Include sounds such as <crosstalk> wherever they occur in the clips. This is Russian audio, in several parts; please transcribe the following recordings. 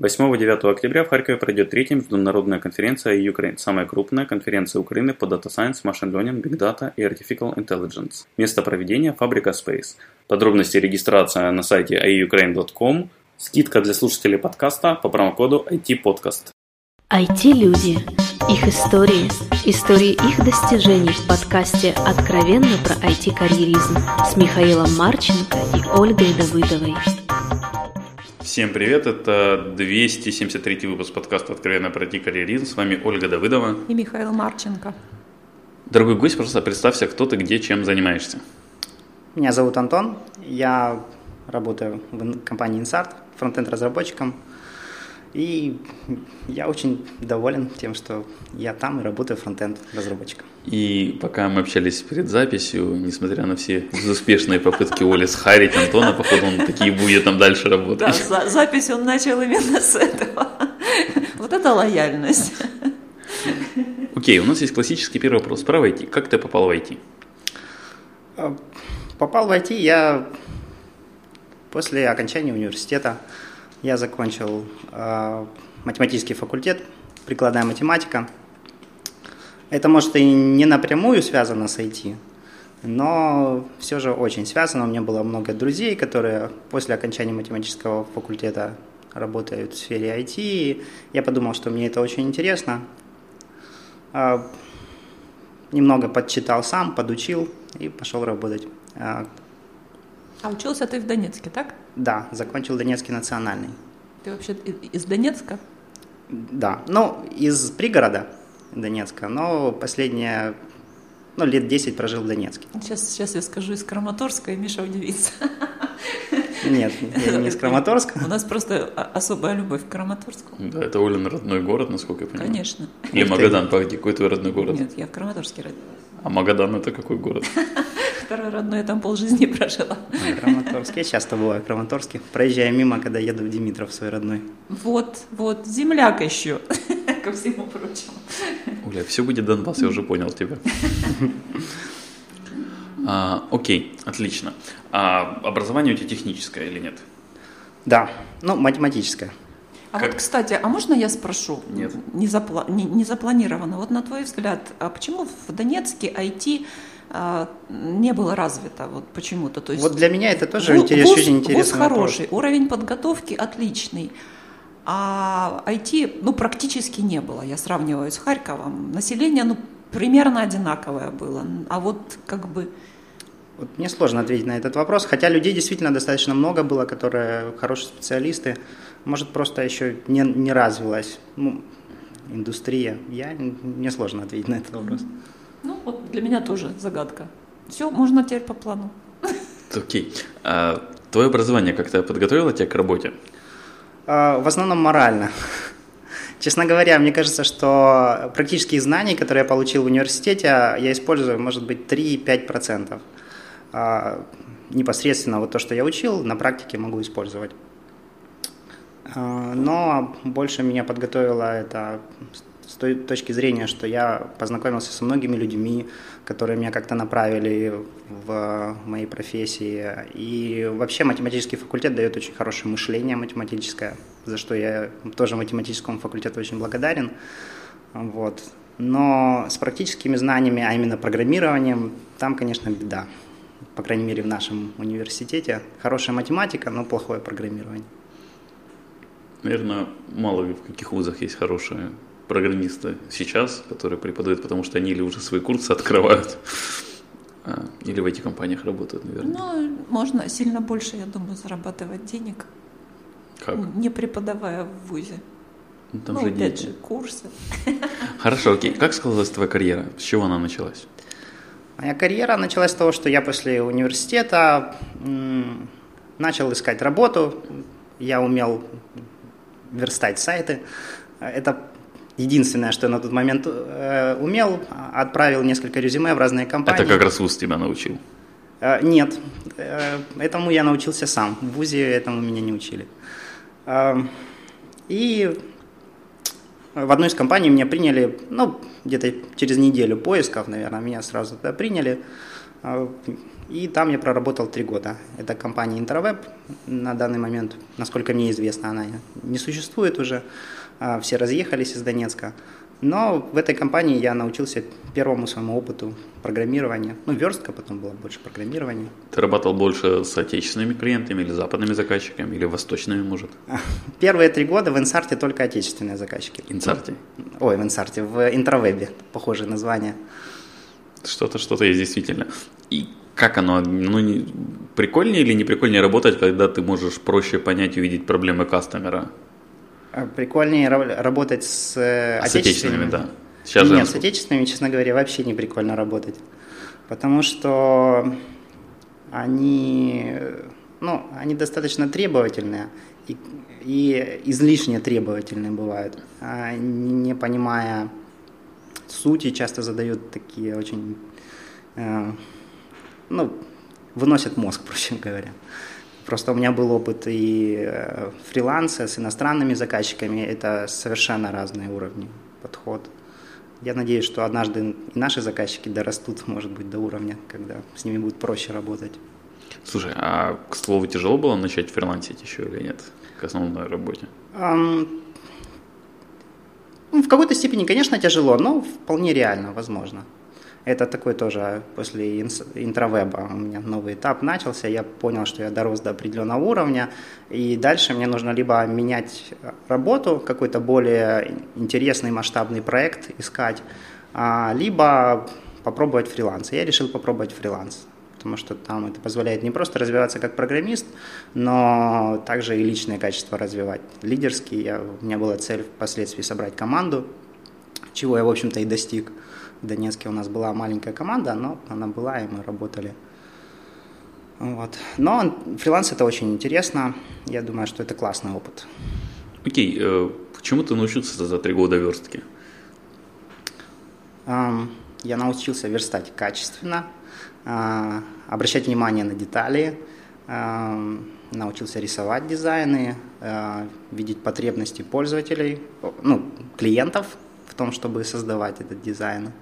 8-9 октября в Харькове пройдет третья международная конференция Ukraine, самая крупная конференция Украины по Data Science, Machine Learning, Big Data и Artificial Intelligence. Место проведения – фабрика Space. Подробности регистрация на сайте iukraine.com. Скидка для слушателей подкаста по промокоду IT-подкаст. IT-люди. Их истории. Истории их достижений в подкасте «Откровенно про IT-карьеризм» с Михаилом Марченко и Ольгой Давыдовой. Всем привет, это 273 выпуск подкаста «Откровенно про карьеризм». С вами Ольга Давыдова и Михаил Марченко. Дорогой гость, просто представься, кто ты, где, чем занимаешься. Меня зовут Антон, я работаю в компании Insart, фронтенд-разработчиком. И я очень доволен тем, что я там и работаю фронтенд разработчиком. И пока мы общались перед записью, несмотря на все успешные попытки Оли схарить Антона, походу он такие будет там дальше работать. Да, запись он начал именно с этого. Вот это лояльность. Окей, у нас есть классический первый вопрос. Про IT. Как ты попал в IT? А, попал в IT я после окончания университета. Я закончил э, математический факультет, прикладная математика. Это, может, и не напрямую связано с IT, но все же очень связано. У меня было много друзей, которые после окончания математического факультета работают в сфере IT. И я подумал, что мне это очень интересно. Э, немного подчитал сам, подучил и пошел работать. А учился ты в Донецке, так? Да, закончил Донецкий национальный. Ты вообще из Донецка? Да, ну, из пригорода Донецка, но последние, ну, лет 10 прожил в Донецке. Сейчас, сейчас я скажу из Краматорска, и Миша удивится. Нет, я не из <laughs> Краматорска. У нас просто особая любовь к Краматорску. Да, это Олин родной город, насколько я понимаю. Конечно. Или Магадан, погоди, какой твой родной город? Нет, я в Краматорске родилась. А Магадан это какой город? <laughs> Второй родной, я там полжизни прожила. Краматорск. Я часто бываю в Краматорске. Проезжаю мимо, когда еду в Димитров, свой родной. Вот, вот, земляк еще, <laughs> ко всему прочему. Оля, все будет Донбасс, я уже понял тебя. А, окей, отлично. А образование у тебя техническое или нет? Да, ну, математическое. А как? вот, кстати, а можно я спрошу? Нет. Не, запла... не, не запланировано. Вот на твой взгляд, а почему в Донецке IT а, не было развито вот почему-то. То есть вот для меня это тоже вуз, интерес, очень интересный вуз хороший, вопрос. уровень подготовки отличный, а IT ну практически не было. Я сравниваю с Харьковом. Население ну примерно одинаковое было, а вот как бы вот мне сложно ответить на этот вопрос, хотя людей действительно достаточно много было, которые хорошие специалисты. Может, просто еще не, не развилась ну, индустрия. Я, мне сложно ответить на этот вопрос. Ну, вот для меня тоже загадка. Все, можно теперь по плану. Окей. Okay. А твое образование как-то подготовило тебя к работе? А, в основном морально. <laughs> Честно говоря, мне кажется, что практические знания, которые я получил в университете, я использую, может быть, 3-5%. А непосредственно вот то, что я учил, на практике могу использовать. А, но больше меня подготовило это с той точки зрения, что я познакомился со многими людьми, которые меня как-то направили в моей профессии. И вообще математический факультет дает очень хорошее мышление математическое, за что я тоже математическому факультету очень благодарен. Вот. Но с практическими знаниями, а именно программированием, там, конечно, беда. По крайней мере, в нашем университете. Хорошая математика, но плохое программирование. Наверное, мало в каких вузах есть хорошее программисты сейчас, которые преподают, потому что они или уже свои курсы открывают, а, или в этих компаниях работают, наверное. Ну, можно сильно больше, я думаю, зарабатывать денег, как? не преподавая в ВУЗе. Ну, там ну же опять дети. же, курсы. Хорошо, окей. Как складывалась твоя карьера? С чего она началась? Моя карьера началась с того, что я после университета начал искать работу. Я умел верстать сайты. Это единственное, что я на тот момент э, умел, отправил несколько резюме в разные компании. Это как раз ВУЗ тебя научил? Э, нет, э, этому я научился сам. В ВУЗе этому меня не учили. Э, и в одной из компаний меня приняли, ну, где-то через неделю поисков, наверное, меня сразу туда приняли. И там я проработал три года. Это компания Intraweb. На данный момент, насколько мне известно, она не существует уже. Все разъехались из Донецка. Но в этой компании я научился первому своему опыту программирования. Ну, верстка, потом было больше программирования. Ты работал больше с отечественными клиентами или западными заказчиками, или восточными, может? Первые три года в Инсарте только отечественные заказчики. Инсарте? Ой, в Инсарте, в Интровебе, похожее название. Что-то, что-то есть действительно. И как оно, ну, не, прикольнее или не прикольнее работать, когда ты можешь проще понять и увидеть проблемы кастомера? А, прикольнее работать с, э, с отечественными. да. Сейчас Нет, с отечественными, честно говоря, вообще не прикольно работать. Потому что они, ну, они достаточно требовательные и, и излишне требовательные бывают, а не понимая сути, часто задают такие очень, э, ну, выносят мозг, <laughs> проще говоря. Просто у меня был опыт и э, фриланса с иностранными заказчиками, это совершенно разные уровни, подход. Я надеюсь, что однажды и наши заказчики дорастут, <laughs> может быть, до уровня, когда с ними будет проще работать. Слушай, а к слову, тяжело было начать фрилансить еще или нет к основной работе? Um, в какой-то степени, конечно, тяжело, но вполне реально, возможно. Это такой тоже после интровеба у меня новый этап начался. Я понял, что я дорос до определенного уровня, и дальше мне нужно либо менять работу, какой-то более интересный масштабный проект искать, а, либо попробовать фриланс. Я решил попробовать фриланс, потому что там это позволяет не просто развиваться как программист, но также и личные качества развивать. Лидерские, я, у меня была цель впоследствии собрать команду, чего я, в общем-то, и достиг. В Донецке у нас была маленькая команда, но она была, и мы работали. Вот. Но фриланс это очень интересно. Я думаю, что это классный опыт. Окей, э, почему ты научился за три года верстки? Я научился верстать качественно, uh, обращать внимание на детали, научился рисовать дизайны, uh, видеть потребности пользователей, ну, клиентов в том, чтобы создавать этот дизайн.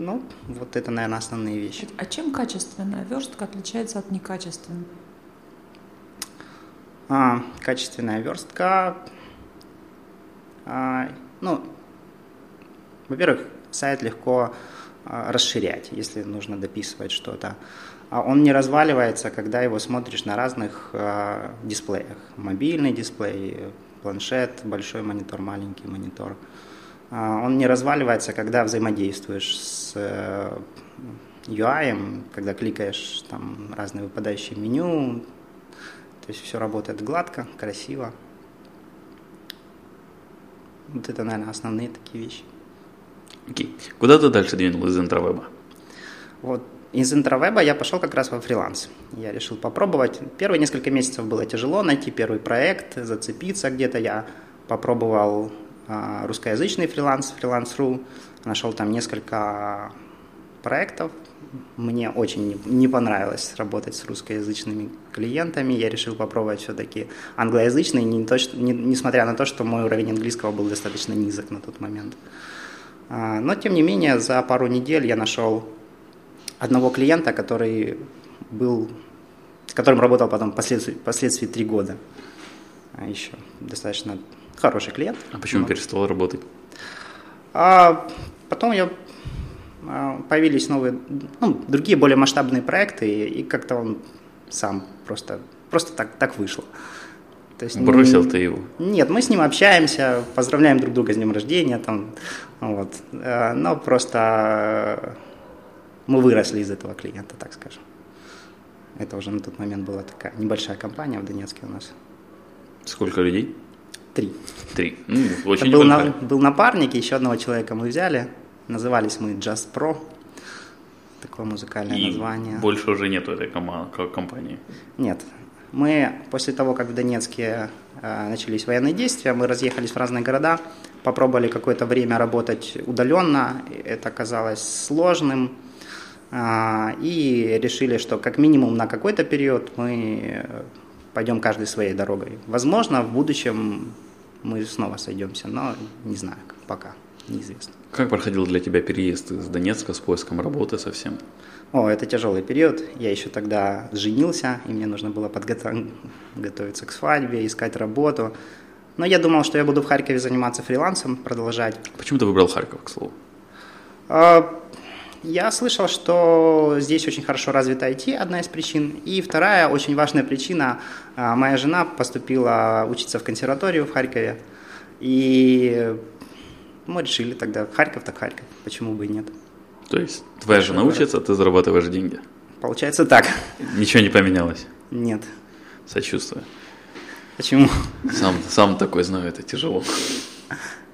Ну, вот это, наверное, основные вещи. А чем качественная верстка отличается от некачественной? А, качественная верстка, а, ну, во-первых, сайт легко а, расширять, если нужно дописывать что-то. А он не разваливается, когда его смотришь на разных а, дисплеях. Мобильный дисплей, планшет, большой монитор, маленький монитор. А, он не разваливается, когда взаимодействуешь с UI, э, когда кликаешь там разные выпадающие меню, то есть все работает гладко, красиво. Вот это, наверное, основные такие вещи. Окей. Okay. Куда ты дальше двинул из интровеба? Вот из интровеба я пошел как раз во фриланс. Я решил попробовать. Первые несколько месяцев было тяжело найти первый проект, зацепиться где-то. Я попробовал а, русскоязычный фриланс, фриланс.ру, нашел там несколько проектов. Мне очень не понравилось работать с русскоязычными клиентами. Я решил попробовать все-таки англоязычный, не то, что, не, несмотря на то, что мой уровень английского был достаточно низок на тот момент. А, но, тем не менее, за пару недель я нашел одного клиента, который был, с которым работал потом впоследствии, впоследствии три года. А еще достаточно Хороший клиент. А почему вот. перестал работать? А потом я а, появились новые, ну, другие более масштабные проекты, и, и как-то он сам просто, просто так, так вышло. То есть, Бросил ты его? Нет, мы с ним общаемся, поздравляем друг друга с днем рождения, там, вот. А, но просто мы выросли из этого клиента, так скажем. Это уже на тот момент была такая небольшая компания в Донецке у нас. Сколько людей? Три. Три. Ну, очень был, на, был напарник, еще одного человека мы взяли. Назывались мы Just Pro. Такое музыкальное И название. больше уже нету этой компании? Нет. Мы после того, как в Донецке э, начались военные действия, мы разъехались в разные города, попробовали какое-то время работать удаленно. Это оказалось сложным. Э, и решили, что как минимум на какой-то период мы пойдем каждой своей дорогой. Возможно, в будущем мы снова сойдемся, но не знаю, пока. неизвестно. Как проходил для тебя переезд из Донецка с поиском работы совсем? О, это тяжелый период. Я еще тогда женился, и мне нужно было подготовиться готовиться к свадьбе, искать работу. Но я думал, что я буду в Харькове заниматься фрилансом, продолжать. Почему ты выбрал Харьков, к слову? Я слышал, что здесь очень хорошо развита IT, одна из причин. И вторая, очень важная причина, а, моя жена поступила учиться в консерваторию в Харькове. И мы решили тогда, Харьков так Харьков, почему бы и нет. То есть твоя жена учится, а ты зарабатываешь деньги? Получается так. Ничего не поменялось? Нет. Сочувствую. Почему? Сам, сам такой знаю, это тяжело.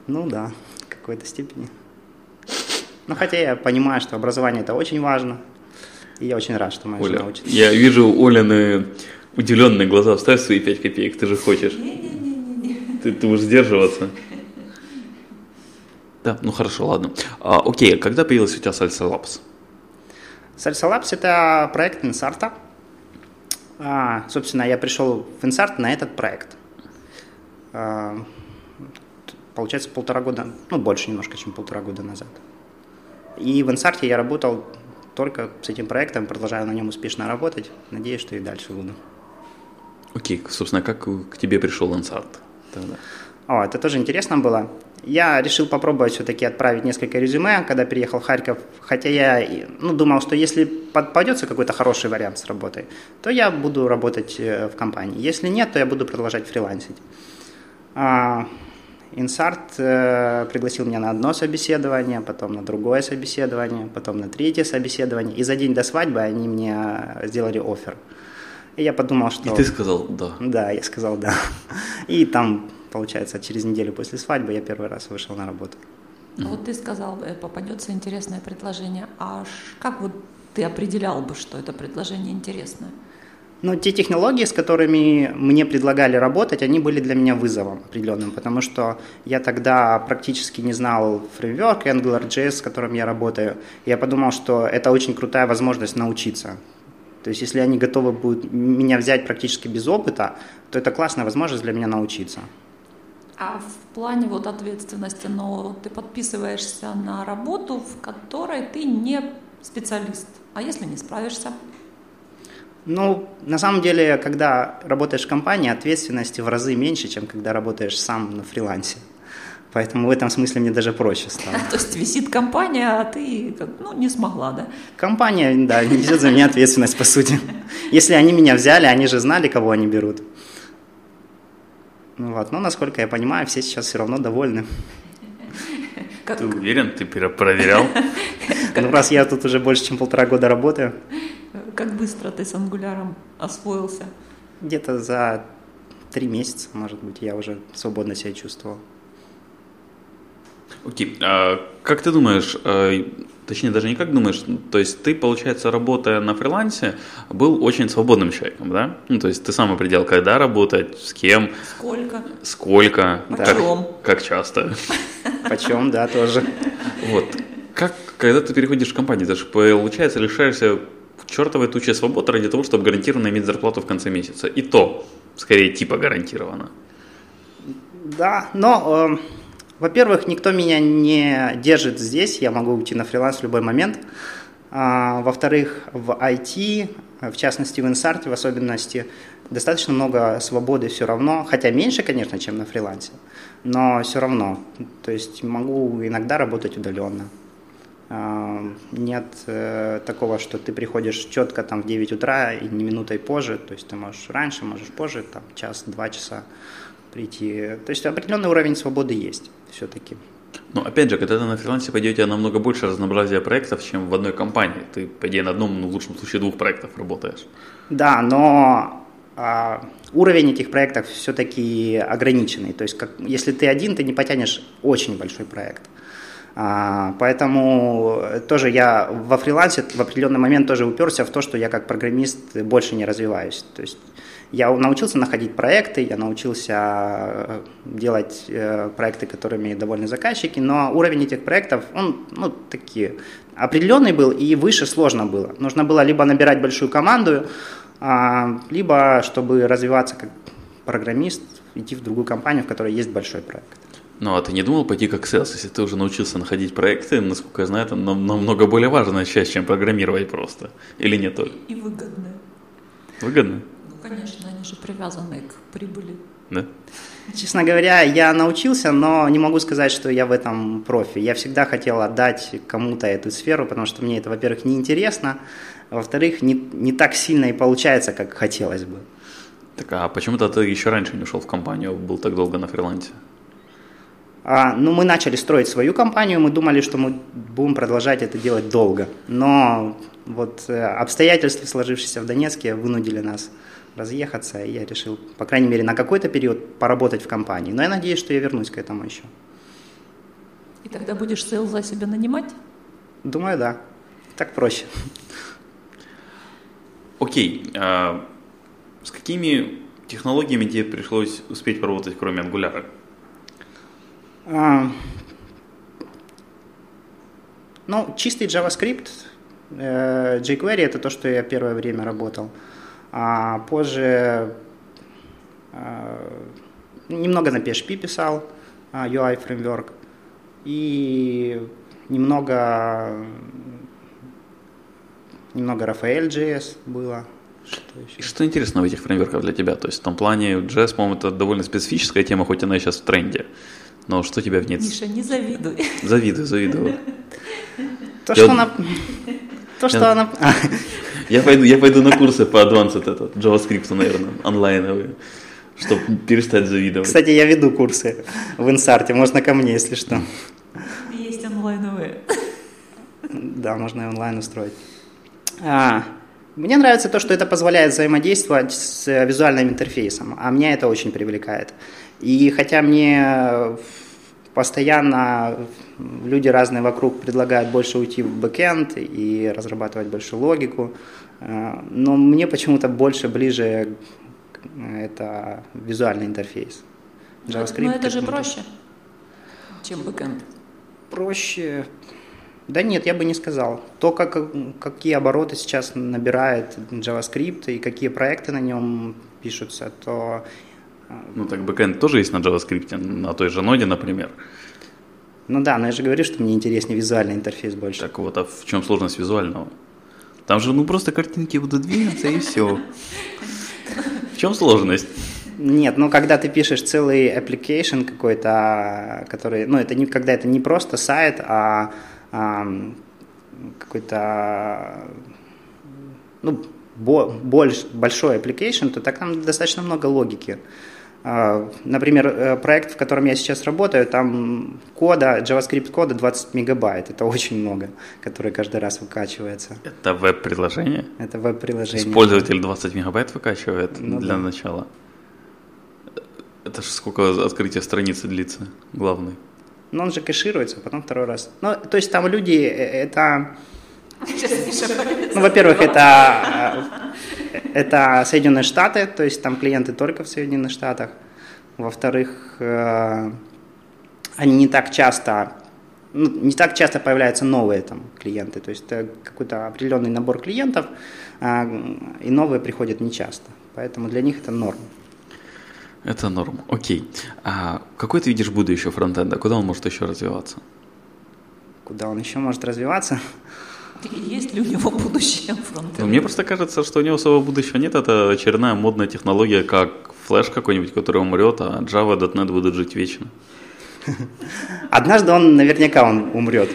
Ну да, в какой-то степени. Но хотя я понимаю, что образование это очень важно. И я очень рад, что моя Оля, жена учится. я вижу Олины удивленные глаза. Вставь свои 5 копеек, ты же хочешь. Ты, ты будешь сдерживаться. Да, ну хорошо, ладно. А, окей, а когда появилась у тебя Salsa Labs? Salsa Labs – это проект Инсарта. А, собственно, я пришел в Инсарт на этот проект. А, получается, полтора года, ну, больше немножко, чем полтора года назад. И в Инсарте я работал только с этим проектом, продолжаю на нем успешно работать. Надеюсь, что и дальше буду. Окей, собственно, как к тебе пришел Инсарт тогда? О, это тоже интересно было. Я решил попробовать все-таки отправить несколько резюме, когда переехал в Харьков. Хотя я ну, думал, что если попадется какой-то хороший вариант с работой, то я буду работать э, в компании. Если нет, то я буду продолжать фрилансить. Инсарт э, пригласил меня на одно собеседование, потом на другое собеседование, потом на третье собеседование. И за день до свадьбы они мне сделали офер. И я подумал, что... И ты сказал «да». Да, я сказал «да». <laughs> И там получается, через неделю после свадьбы я первый раз вышел на работу. А вот ты сказал, э, попадется интересное предложение. А как вот ты определял бы, что это предложение интересное? Ну, те технологии, с которыми мне предлагали работать, они были для меня вызовом определенным, потому что я тогда практически не знал фреймворк AngularJS, с которым я работаю. Я подумал, что это очень крутая возможность научиться. То есть, если они готовы будут меня взять практически без опыта, то это классная возможность для меня научиться. А в плане вот ответственности, но ты подписываешься на работу, в которой ты не специалист. А если не справишься? Ну, на самом деле, когда работаешь в компании, ответственности в разы меньше, чем когда работаешь сам на фрилансе. Поэтому в этом смысле мне даже проще стало. <laughs> То есть висит компания, а ты ну, не смогла, да? Компания, да, несет за меня ответственность, по сути. Если они меня взяли, они же знали, кого они берут. Ну вот. Но, насколько я понимаю, все сейчас все равно довольны. Как... Ты уверен? Ты проверял? <laughs> Ну, раз я тут уже больше, чем полтора года работаю. Как быстро ты с ангуляром освоился? Где-то за три месяца, может быть, я уже свободно себя чувствовал. Окей. А как ты думаешь, а, точнее даже не как думаешь, то есть ты, получается, работая на фрилансе, был очень свободным человеком, да? Ну, то есть ты сам определял, когда работать, с кем. Сколько. Сколько. Почем. Как, как часто. Почем, да, тоже. Вот. Как, когда ты переходишь в компанию, ты же, получается, лишаешься чертовой тучи свободы ради того, чтобы гарантированно иметь зарплату в конце месяца. И то, скорее, типа гарантированно. Да, но э, во-первых, никто меня не держит здесь, я могу уйти на фриланс в любой момент. А, во-вторых, в IT, в частности в инсарте в особенности, достаточно много свободы все равно, хотя меньше, конечно, чем на фрилансе, но все равно. То есть могу иногда работать удаленно. А, нет э, такого, что ты приходишь четко там в 9 утра и не минутой позже, то есть ты можешь раньше, можешь позже, там час-два часа прийти. То есть определенный уровень свободы есть все-таки. Ну, опять же, когда ты на фрилансе, по идее, у тебя намного больше разнообразия проектов, чем в одной компании. Ты, по идее, на одном, ну, в лучшем случае, двух проектах работаешь. Да, но а, уровень этих проектов все-таки ограниченный. То есть, как, если ты один, ты не потянешь очень большой проект. А, поэтому тоже я во фрилансе в определенный момент тоже уперся в то, что я как программист больше не развиваюсь. То есть я научился находить проекты, я научился э, делать э, проекты, которыми довольны заказчики, но уровень этих проектов, он, ну, такие, определенный был и выше сложно было. Нужно было либо набирать большую команду, а, либо, чтобы развиваться как программист, идти в другую компанию, в которой есть большой проект. Ну, а ты не думал пойти как sales, если ты уже научился находить проекты, насколько я знаю, это намного более важная часть, чем программировать просто. Или нет, Оль? И выгодная. Выгодно? Конечно, они же привязаны к прибыли. Да? Честно говоря, я научился, но не могу сказать, что я в этом профи. Я всегда хотел отдать кому-то эту сферу, потому что мне это, во-первых, неинтересно, а во-вторых, не, не так сильно и получается, как хотелось бы. Так, а почему-то ты еще раньше не ушел в компанию, был так долго на фрилансе? А, ну, мы начали строить свою компанию, мы думали, что мы будем продолжать это делать долго. Но вот э, обстоятельства, сложившиеся в Донецке, вынудили нас разъехаться, и я решил, по крайней мере, на какой-то период поработать в компании. Но я надеюсь, что я вернусь к этому еще. И тогда будешь за себя нанимать? Думаю, да. Так проще. Окей. А с какими технологиями тебе пришлось успеть поработать, кроме Angular? А, ну, чистый JavaScript, э, jQuery это то, что я первое время работал. А позже э, немного на PHP писал, UI а, фреймворк, и немного, немного Rafael.js было. Что, еще? что интересно в этих фреймворках для тебя? То есть в том плане JS, по-моему, это довольно специфическая тема, хоть она и сейчас в тренде. Но что тебя в ней... Миша, не завидуй. Завидую, завидую. То, что она... То, что она... <laughs> Я пойду, я пойду на курсы по Advanced этот, JavaScript, наверное, онлайновые, чтобы перестать завидовать. Кстати, я веду курсы в Инсарте, можно ко мне, если что. Есть онлайновые. Да, можно и онлайн устроить. А, мне нравится то, что это позволяет взаимодействовать с визуальным интерфейсом, а меня это очень привлекает. И хотя мне постоянно люди разные вокруг предлагают больше уйти в бэкэнд и разрабатывать больше логику, э, но мне почему-то больше ближе это визуальный интерфейс. JavaScript. Но это же проще, чем бэкэнд. Проще, да нет, я бы не сказал. То, как, какие обороты сейчас набирает JavaScript и какие проекты на нем пишутся, то... Ну так бэкэнд тоже есть на JavaScript, на той же ноде, например. Ну да, но я же говорю, что мне интереснее визуальный интерфейс больше. Так вот, а в чем сложность визуального? Там же ну просто картинки будут двигаться и все. В чем сложность? Нет, ну когда ты пишешь целый application какой-то, который, ну это не когда это не просто сайт, а какой-то ну, больш, большой application, то так там достаточно много логики. А, например, э, проект, в котором я сейчас работаю, там кода, JavaScript кода 20 мегабайт. Это очень много, который каждый раз выкачивается. Это веб-приложение? Это веб-приложение. Пользователь 20 мегабайт выкачивает ну, для да. начала. Это же сколько открытия страницы длится, главный? но он же кэшируется, а потом второй раз. Ну, то есть там люди, э, это... <laughs> Ну, во-первых, это, э, это Соединенные Штаты, то есть там клиенты только в Соединенных Штатах. Во-вторых, э, они не так часто, ну, не так часто появляются новые там клиенты, то есть это какой-то определенный набор клиентов, и новые приходят нечасто, поэтому для них это норм. Это норм. Окей. А какой ты видишь будущее фронтенда? Куда он может еще развиваться? Куда он еще может развиваться? Есть ли у него будущее фронтенда? Ну, мне просто кажется, что у него своего будущего нет. Это очередная модная технология, как флеш какой-нибудь, который умрет, а Java, .NET будут жить вечно. Однажды он, наверняка он умрет.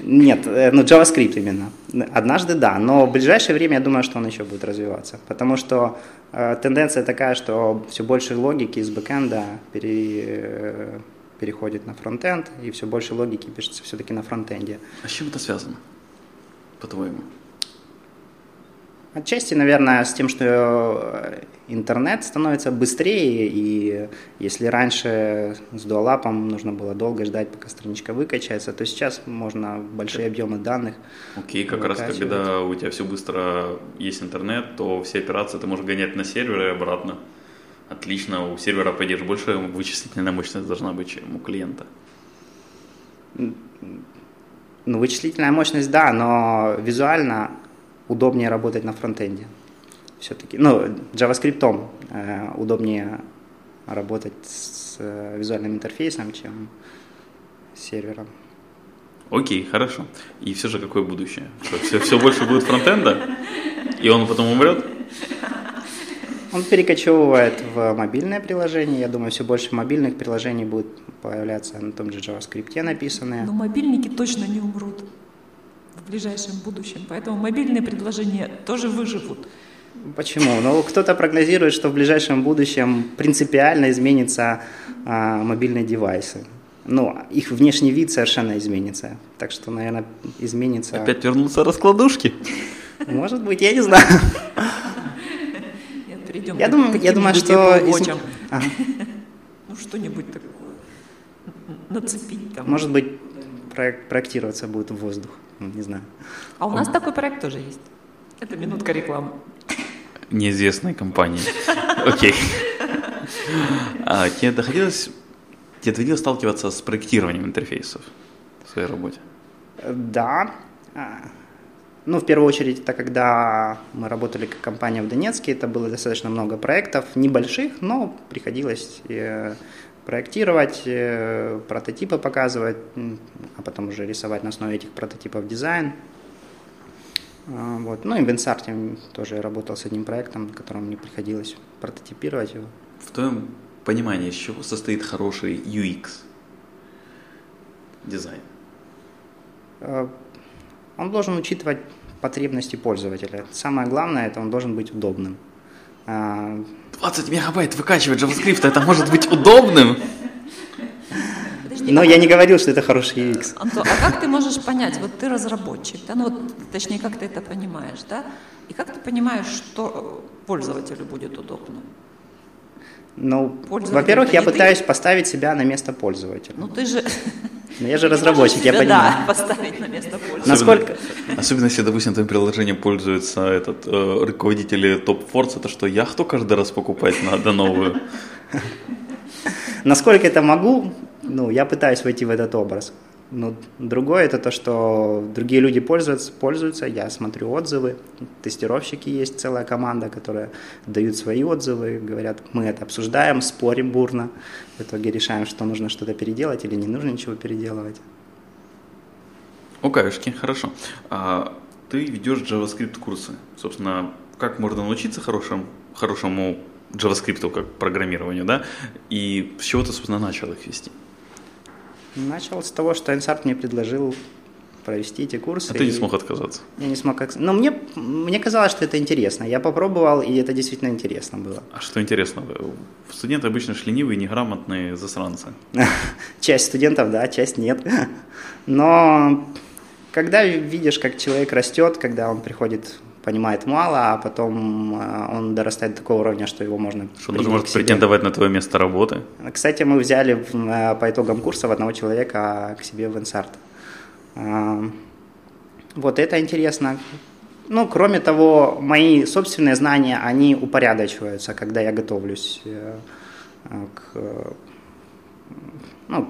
Нет, э, ну JavaScript именно. Однажды да, но в ближайшее время я думаю, что он еще будет развиваться. Потому что э, тенденция такая, что все больше логики из бэкэнда пере, э, переходит на фронтенд, и все больше логики пишется все-таки на фронтенде. А с чем это связано, по-твоему? Отчасти, наверное, с тем, что э, интернет становится быстрее, и если раньше с дуалапом нужно было долго ждать, пока страничка выкачается, то сейчас можно большие объемы данных Окей, как раз когда у тебя все быстро есть интернет, то все операции ты можешь гонять на сервер и обратно. Отлично, у сервера, по больше вычислительная мощность должна быть, чем у клиента. Ну, вычислительная мощность, да, но визуально удобнее работать на фронтенде. Все-таки, ну, JavaScript э, удобнее работать с э, визуальным интерфейсом, чем с сервером. Окей, хорошо. И все же какое будущее? Что, все, все больше будет фронтенда? И он потом умрет? Он перекочевывает в мобильное приложение. Я думаю, все больше мобильных приложений будет появляться на том же JavaScript написанные. Но мобильники точно не умрут в ближайшем будущем. Поэтому мобильные предложения тоже выживут. Почему? Ну, кто-то прогнозирует, что в ближайшем будущем принципиально изменятся а, мобильные девайсы. Ну, их внешний вид совершенно изменится. Так что, наверное, изменится... Опять вернутся раскладушки? Может быть, я не знаю. Перейдем Я думаю, я думаю, что... Из-. Ага. Ну, что-нибудь такое нацепить там. Может быть, проект- проектироваться будет в воздух. Ну, Не знаю. А у нас такой проект тоже есть. Это минутка рекламы. Неизвестной компании. Окей. А тебе доходилось, тебе доводилось сталкиваться с проектированием интерфейсов в своей работе? Да. Ну, в первую очередь, это когда мы работали как компания в Донецке, это было достаточно много проектов, небольших, но приходилось э, проектировать, э, прототипы показывать, а потом уже рисовать на основе этих прототипов дизайн. А, Вот. Ну и в Инсарте тоже работал с одним проектом, в котором мне приходилось прототипировать его. В твоем понимании, из чего состоит хороший UX? Дизайн. Э, Он должен учитывать потребности пользователя. Самое главное, это он должен быть удобным. А, 20 мегабайт выкачивать JavaScript, это может быть удобным? Подожди, Но а я не говорил, что это хороший UX. Антон, а как ты можешь понять, вот ты разработчик, да, ну вот, точнее, как ты это понимаешь, да, и как ты понимаешь, что пользователю будет удобно? Ну, во-первых, я не ты. пытаюсь поставить себя на место пользователя. Ну ты же... <laughs> Но я же разработчик, я понимаю. Да, поставить на место пользователя. Насколько... Особенно если, допустим, твоим приложением пользуются этот, э, руководители топ Force, это что, яхту каждый раз покупать надо новую? Насколько это могу, ну, я пытаюсь войти в этот образ. Но другое это то, что другие люди пользуются, пользуются, я смотрю отзывы, тестировщики есть целая команда, которая дают свои отзывы, говорят, мы это обсуждаем, спорим бурно, в итоге решаем, что нужно что-то переделать или не нужно ничего переделывать. Окаюшки, хорошо. А, ты ведешь JavaScript курсы. Собственно, как можно научиться хорошему, хорошему JavaScript как программированию, да? И с чего ты, собственно, начал их вести? Начал с того, что Инсарт мне предложил провести эти курсы. А ты не смог отказаться. Я не смог... как- Но мне, мне казалось, что это интересно. Я попробовал, и это действительно интересно было. А что интересно, студенты обычно ж ленивые, неграмотные засранцы. <laughs> Часть студентов, да, часть нет. <laughs> Но когда видишь, как человек растет, когда он приходит, понимает мало, а потом э, он дорастает до такого уровня, что его можно Что он даже может претендовать на твое место работы. Кстати, мы взяли э, по итогам курсов одного человека к себе в Инсарт. А, Вот это интересно. Ну, кроме того, мои собственные знания, они упорядочиваются, когда я готовлюсь э, э, к, э, ну,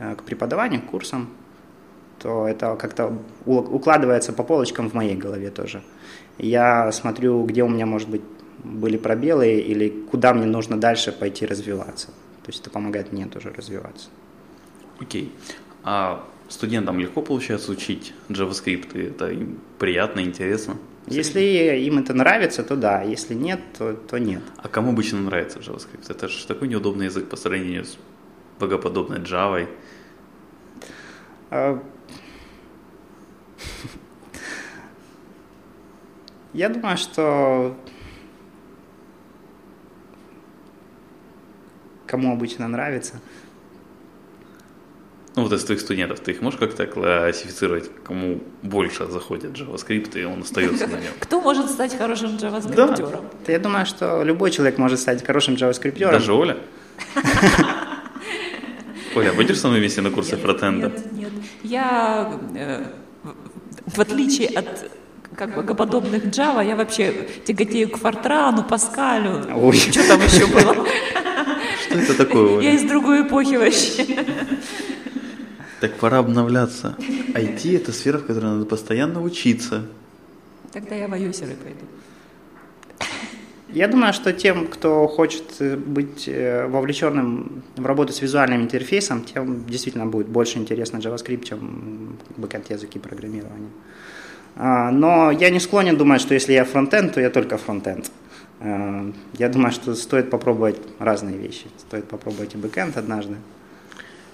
э, к преподаванию, к курсам, то это как-то укладывается по полочкам в моей голове тоже. Я смотрю, где у меня, может быть, были пробелы или куда мне нужно дальше пойти развиваться. То есть это помогает мне тоже развиваться. Окей. А студентам легко получается учить JavaScript? И Это им приятно, интересно? Если им это нравится, то да, если нет, то, то нет. А кому обычно нравится JavaScript? Это же такой неудобный язык по сравнению с богоподобной Java. Я думаю, что кому обычно нравится. Ну, вот из твоих студентов, ты их можешь как-то классифицировать, кому больше заходит JavaScript, и он остается на нем? <laughs> Кто может стать хорошим JavaScript-ером? То я думаю, что любой человек может стать хорошим JavaScript. Даже Оля? <laughs> Оля, будешь со мной вместе на курсы фронтенда? Нет, нет. Я, э, в отличие от как богоподобных Java, я вообще тяготею к Фортрану, Паскалю. Ой. Что там еще было? Что это такое, Я из другой эпохи вообще. Так пора обновляться. IT – это сфера, в которой надо постоянно учиться. Тогда я в iOS пойду. Я думаю, что тем, кто хочет э, быть э, вовлеченным в работу с визуальным интерфейсом, тем действительно будет больше интересно JavaScript, чем бэкэнд языки программирования. А, но я не склонен думать, что если я фронтенд, то я только фронтенд. А, я думаю, что стоит попробовать разные вещи. Стоит попробовать и бэкэнд однажды.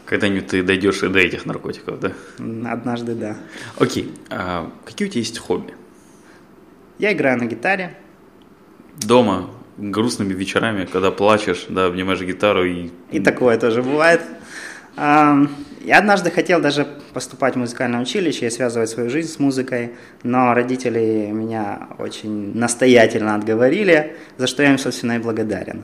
Когда-нибудь ты дойдешь и до этих наркотиков, да? Однажды, да. Окей. А какие у тебя есть хобби? Я играю на гитаре. Дома, грустными вечерами, когда плачешь, да, обнимаешь гитару и... И такое тоже бывает. Я однажды хотел даже поступать в музыкальное училище и связывать свою жизнь с музыкой, но родители меня очень настоятельно отговорили, за что я им, собственно, и благодарен.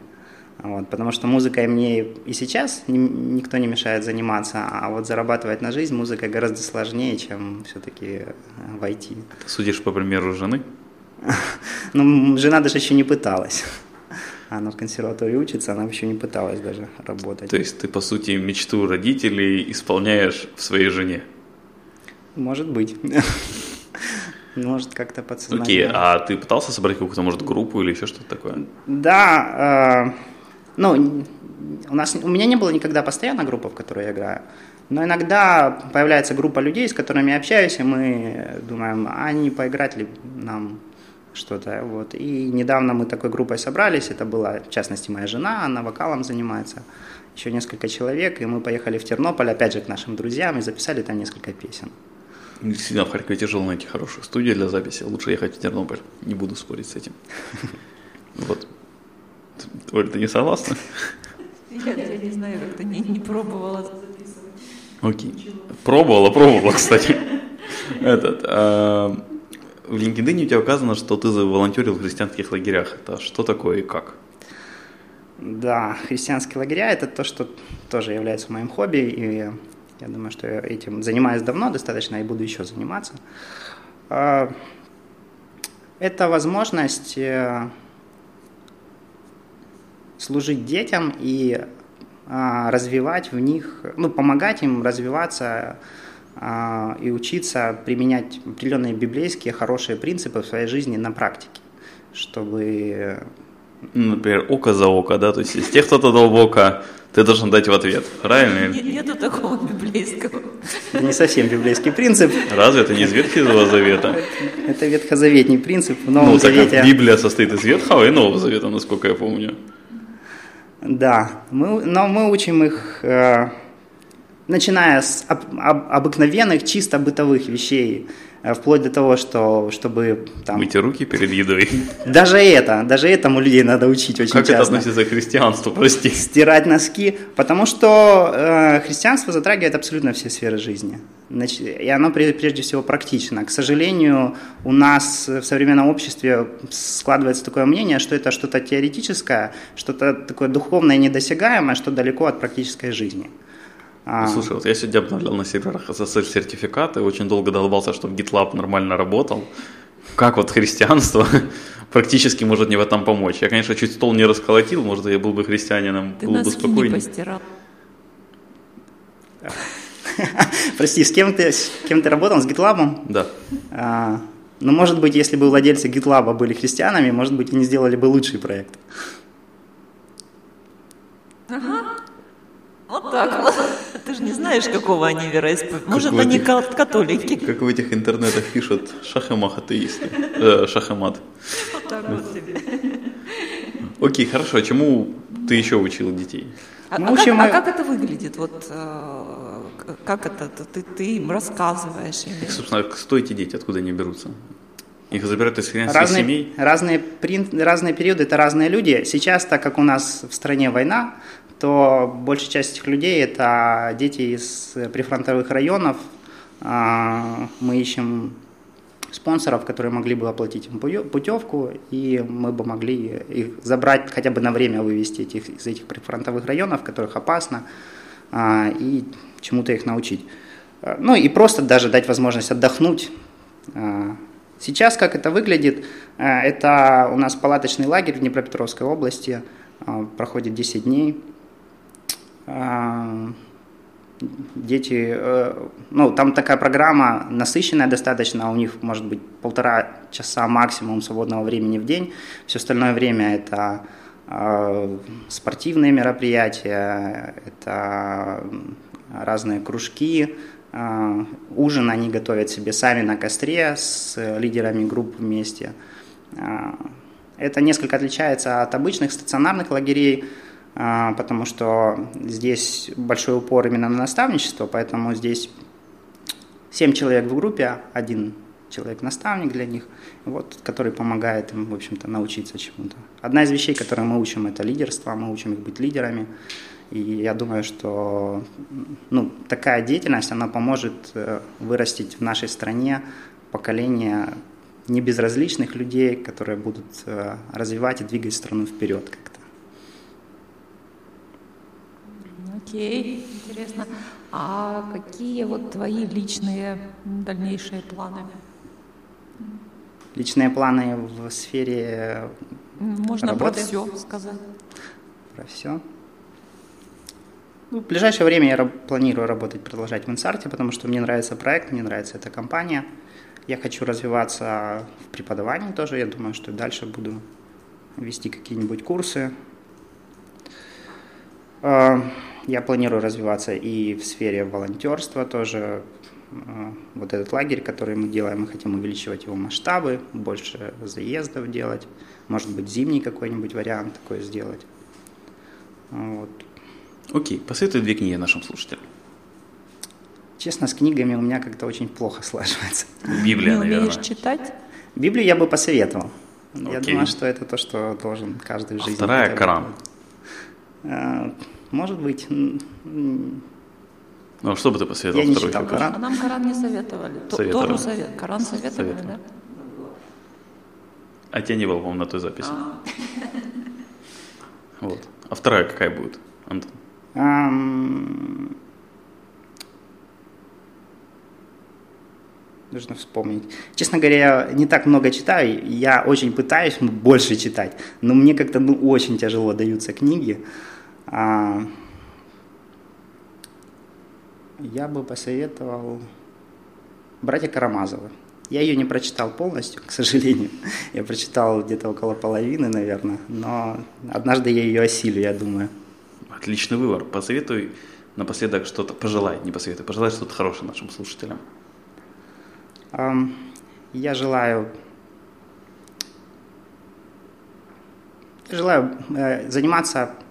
Вот, потому что музыкой мне и сейчас никто не мешает заниматься, а вот зарабатывать на жизнь музыкой гораздо сложнее, чем все-таки в IT. Ты судишь по примеру жены? <laughs> Ну, жена даже еще не пыталась. Она в консерватории учится, она еще не пыталась даже работать. То есть ты, по сути, мечту родителей исполняешь в своей жене? Может быть. <laughs> Может, как-то подсознательно. Окей, а ты пытался собрать какую-то, может, группу или еще что-то такое? Да, э, ну, у, нас, у меня не было никогда постоянно группы, в которой я играю. Но иногда появляется группа людей, с которыми я общаюсь, и мы думаем, а не поиграть ли нам что-то. Вот. И недавно мы такой группой собрались, это была, в частности, моя жена, она вокалом занимается, еще несколько человек, и мы поехали в Тернополь, опять же, к нашим друзьям, и записали там несколько песен. Действительно, в Харькове тяжело найти хорошую студию для записи, лучше ехать в Тернополь, не буду спорить с этим. <laughs> Вот. Оль, ты не согласна? Я, я не знаю, как-то не, не пробовала записывать. Окей. Пробовала, пробовала, кстати. <laughs> Этот, а, в LinkedIn у тебя указано, что ты волонтерил в христианских лагерях. Это что такое и как? Да, христианские лагеря – это то, что тоже является моим хобби, и я думаю, что я этим занимаюсь давно достаточно и буду еще заниматься. А, это возможность э, служить детям и а, развивать в них, ну, помогать им развиваться и учиться применять определенные библейские хорошие принципы в своей жизни на практике, чтобы... Ну, например, око за око, да, то есть если кто-то дал око, ты должен дать в ответ, правильно? Нет, нету такого библейского. Это не совсем библейский принцип. Разве это не из Ветхого Завета? Это ветхозаветний принцип в Новом ну, Завете. Библия состоит из Ветхого и Нового Завета, насколько я помню. Да, мы, но мы учим их, э, начиная с об, об, обыкновенных, чисто бытовых вещей, э, вплоть до того, что чтобы там... Мыть руки перед едой. Даже это, даже этому людей надо учить очень как часто. Как это относится к христианству, прости? Стирать носки, потому что э, христианство затрагивает абсолютно все сферы жизни. Значит, и оно прежде всего практично. К сожалению, у нас в современном обществе складывается такое мнение, что это что-то теоретическое, что-то такое духовное недосягаемое, что далеко от практической жизни. А. Слушай, вот я сегодня обновлял на серверах SSL сертификаты, очень долго долбался, чтобы GitLab нормально работал. Как вот христианство <laughs> практически может мне в этом помочь? Я, конечно, чуть стол не расколотил, может, я был бы христианином, Ты был бы спокойнее. не постирал. <laughs> Прости, с кем ты, с кем ты работал? С GitLab? Да. А, ну, может быть, если бы владельцы GitLab были христианами, может быть, они сделали бы лучший проект. Ага. Вот так вот. Ты же не знаешь, какого они вероисповедания. Может, они этих, католики. Как в этих интернетах пишут шахамах атеисты. Э, шахамат. Вот так вот себе. Окей, хорошо. А чему ты еще учил детей? А, ну, а, как, мы... а как это выглядит? Вот э, как это? Ты, ты им рассказываешь? Или... Собственно, кто эти дети, откуда они берутся? Их забирают из христианских разные, семей? Разные, разные периоды, это разные люди. Сейчас, так как у нас в стране война, то большая часть этих людей это дети из прифронтовых районов. А, мы ищем спонсоров, которые могли бы оплатить им путевку, и мы бы могли их забрать, хотя бы на время вывести этих, из этих прифронтовых районов, в которых опасно, а, и чему-то их научить. А, ну и просто даже дать возможность отдохнуть. Сейчас как это выглядит, это у нас палаточный лагерь в Днепропетровской области, проходит 10 дней. Дети, ну, там такая программа насыщенная достаточно, у них может быть полтора часа максимум свободного времени в день, все остальное время это спортивные мероприятия, это разные кружки, ужин они готовят себе сами на костре с лидерами групп вместе. Это несколько отличается от обычных стационарных лагерей, потому что здесь большой упор именно на наставничество, поэтому здесь 7 человек в группе, один человек-наставник для них, вот, который помогает им, в общем-то, научиться чему-то. Одна из вещей, которые мы учим, это лидерство, мы учим их быть лидерами. И я думаю, что ну, такая деятельность, она поможет э, вырастить в нашей стране поколение небезразличных людей, которые будут э, развивать и двигать страну вперед как-то. Окей, интересно. А какие вот твои личные дальнейшие планы? Личные планы в сфере Можно работы? про все сказать. Про все. Ну, в ближайшее время я планирую работать, продолжать в Инсарте, потому что мне нравится проект, мне нравится эта компания. Я хочу развиваться в преподавании тоже. Я думаю, что дальше буду вести какие-нибудь курсы. Я планирую развиваться и в сфере волонтерства тоже. Вот этот лагерь, который мы делаем, мы хотим увеличивать его масштабы, больше заездов делать. Может быть, зимний какой-нибудь вариант такой сделать. Вот. Окей, посоветуй две книги нашим слушателям. Честно, с книгами у меня как-то очень плохо слаживается. Библия, Не наверное. умеешь читать? Библию я бы посоветовал. Окей. Я думаю, что это то, что должен каждый в жизни. А вторая Коран. Может быть. Ну, а что бы ты посоветовал? Я не читал Коран. А нам Коран не советовали. советовали. Тору совет. Коран советовали, советовали. да? А тебя не было, по-моему, на той записи. А. <laughs> Вот. А вторая какая будет, Антон? Um, нужно вспомнить. Честно говоря, я не так много читаю, я очень пытаюсь больше читать, но мне как-то ну, очень тяжело даются книги. Я бы посоветовал «Братья Карамазовы». Я ее не прочитал полностью, к сожалению. Я прочитал где-то около половины, наверное, но однажды я ее осилю, я думаю. Отличный выбор. Посоветуй напоследок что-то, пожелай, не посоветуй, пожелай что-то хорошее нашим слушателям. Я желаю, желаю э, заниматься а,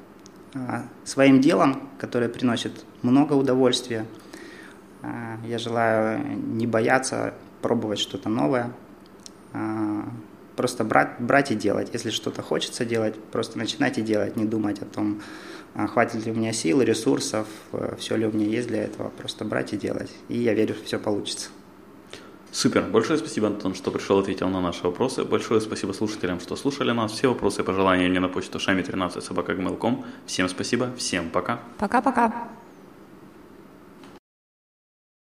своим делом, которое приносит много удовольствия. А, я желаю не бояться пробовать что-то новое, а, просто брать, брать и делать. Если что-то хочется делать, просто начинать и делать, не думать о том, хватит ли у меня сил, ресурсов, э, все ли у меня есть для этого. Просто брать и делать. И я верю, все получится. Супер. Большое спасибо, Антон, что пришел, ответил на наши вопросы. Большое спасибо слушателям, что слушали нас. Все вопросы и пожелания мне на почту шами13 собака Всем спасибо, всем пока. Пока-пока.